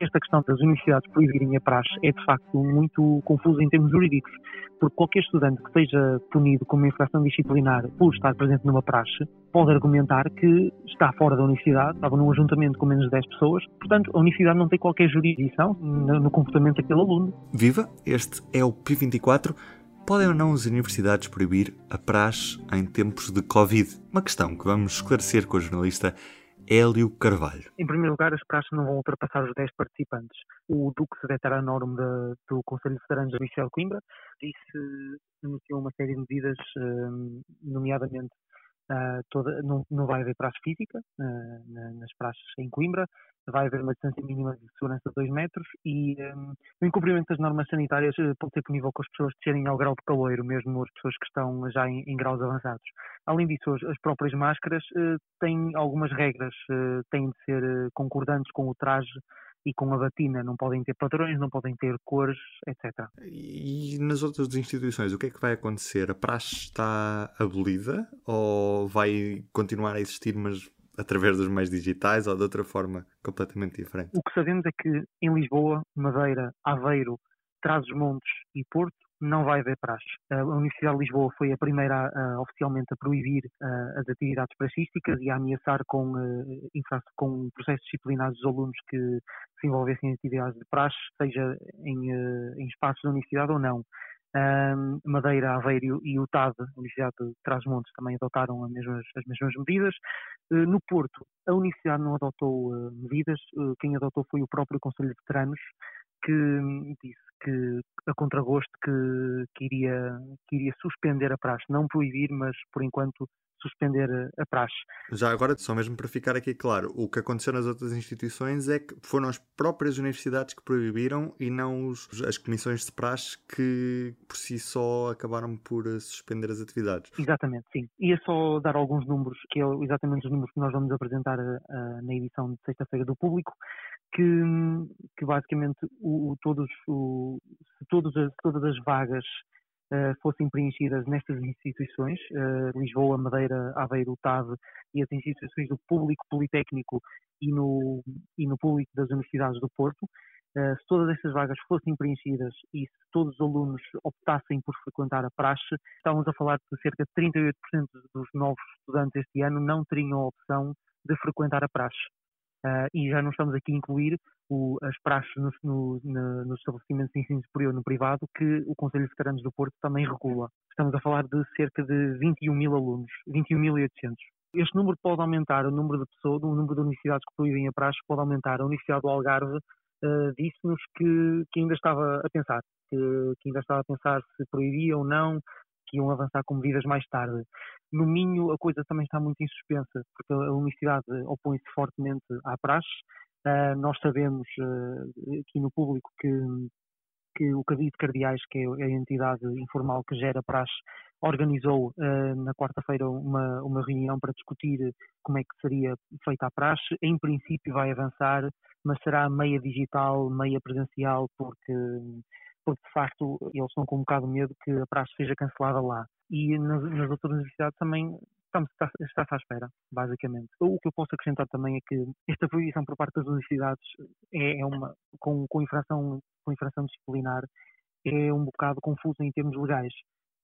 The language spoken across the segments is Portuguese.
Esta questão das universidades proibirem a praxe é de facto muito confusa em termos jurídicos, porque qualquer estudante que seja punido com uma infração disciplinar por estar presente numa praxe pode argumentar que está fora da universidade, estava num ajuntamento com menos de 10 pessoas, portanto a universidade não tem qualquer jurisdição no comportamento daquele aluno. Viva! Este é o P24. Podem ou não as universidades proibir a praxe em tempos de Covid? Uma questão que vamos esclarecer com a jornalista Hélio Carvalho. Em primeiro lugar, as praxes não vão ultrapassar os 10 participantes. O Duque Secretário Norme do Conselho Federal de Michel Coimbra disse, anunciou uma série de medidas, eh, nomeadamente Uh, toda, não, não, vai haver praxe física uh, nas praxes em Coimbra, vai haver uma distância mínima de segurança de 2 metros e um, o incumprimento das normas sanitárias uh, pode ser punível com as pessoas descerem ao grau de caloiro, mesmo as pessoas que estão já em, em graus avançados. Além disso, as, as próprias máscaras têm algumas regras, têm de ser concordantes com o traje e com a batina não podem ter padrões, não podem ter cores, etc. E nas outras instituições, o que é que vai acontecer? A praxe está abolida ou vai continuar a existir, mas através dos meios digitais ou de outra forma completamente diferente? O que sabemos é que em Lisboa, Madeira, Aveiro, Trás-os-Montes e Porto não vai haver praxe. A Universidade de Lisboa foi a primeira a, oficialmente a proibir a, as atividades praxísticas e a ameaçar com, uh, com processos disciplinares dos alunos que se envolvessem em atividades de praxe, seja em, uh, em espaços da universidade ou não. Madeira, Aveiro e o TAD, Universidade de Trás-Montes, também adotaram as mesmas, as mesmas medidas. Uh, no Porto, a Universidade não adotou medidas, quem adotou foi o próprio Conselho de Veteranos, que disse que a contragosto que, que, iria, que iria suspender a praxe, não proibir, mas por enquanto suspender a praxe. Já agora, só mesmo para ficar aqui claro, o que aconteceu nas outras instituições é que foram as próprias universidades que proibiram e não os, as comissões de praxe que por si só acabaram por eh, suspender as atividades. Exatamente, sim. Ia só dar alguns números, que é exatamente os números que nós vamos apresentar uh, na edição de sexta-feira do público, que, que basicamente o, todos, o, se todas as, todas as vagas uh, fossem preenchidas nestas instituições, uh, Lisboa, Madeira, Aveiro, TAV e as instituições do público politécnico e no, e no público das universidades do Porto, uh, se todas estas vagas fossem preenchidas e se todos os alunos optassem por frequentar a praxe, estávamos a falar de cerca de 38% dos novos estudantes este ano não teriam a opção de frequentar a praxe. Uh, e já não estamos aqui a incluir o, as praxes no, no, no, nos estabelecimentos de ensino superior no privado que o Conselho de Veteranos do Porto também regula. Estamos a falar de cerca de 21 mil alunos, 21.800. Este número pode aumentar, o número de pessoas, o número de universidades que proíbem a praxe pode aumentar. A Universidade do Algarve uh, disse-nos que, que, ainda estava a pensar, que, que ainda estava a pensar se proibia ou não, que iam avançar com medidas mais tarde. No Minho a coisa também está muito em suspensa, porque a universidade opõe-se fortemente à praxe. Uh, nós sabemos uh, aqui no público que, que o Cabido de Cardeais, que é a entidade informal que gera praxe, organizou uh, na quarta-feira uma, uma reunião para discutir como é que seria feita a praxe. Em princípio vai avançar, mas será meia digital, meia presencial, porque porque de facto eles estão com um bocado de medo que a praxe seja cancelada lá. E nas, nas outras universidades também estamos, está, está-se à espera, basicamente. O que eu posso acrescentar também é que esta proibição por parte das universidades é, é uma, com, com, infração, com infração disciplinar, é um bocado confuso em termos legais,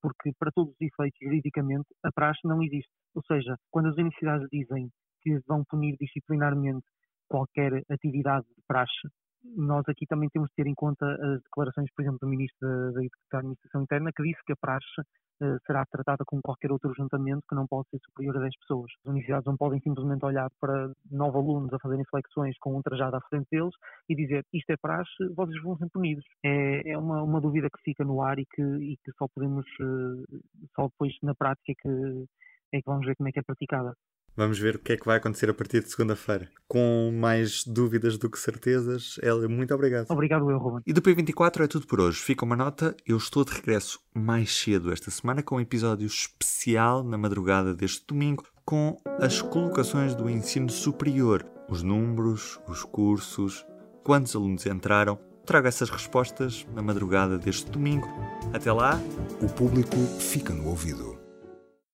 porque para todos os efeitos, juridicamente, a praxe não existe. Ou seja, quando as universidades dizem que vão punir disciplinarmente qualquer atividade de praxe, nós aqui também temos de ter em conta as declarações, por exemplo, do Ministro da, Administração Interna, que disse que a praxe uh, será tratada como qualquer outro juntamento que não pode ser superior a 10 pessoas. As universidades não podem simplesmente olhar para nove alunos a fazerem flexões com um trajado à frente deles e dizer isto é praxe, vocês vão ser punidos. É, é uma, uma dúvida que fica no ar e que, e que só podemos, uh, só depois na prática é que, é que vamos ver como é que é praticada. Vamos ver o que é que vai acontecer a partir de segunda-feira. Com mais dúvidas do que certezas, Hélio, muito obrigado. Obrigado, eu, Ruben. E do P24 é tudo por hoje. Fica uma nota, eu estou de regresso mais cedo esta semana com um episódio especial na madrugada deste domingo com as colocações do ensino superior. os números, os cursos, quantos alunos entraram. Trago essas respostas na madrugada deste domingo. Até lá. O público fica no ouvido.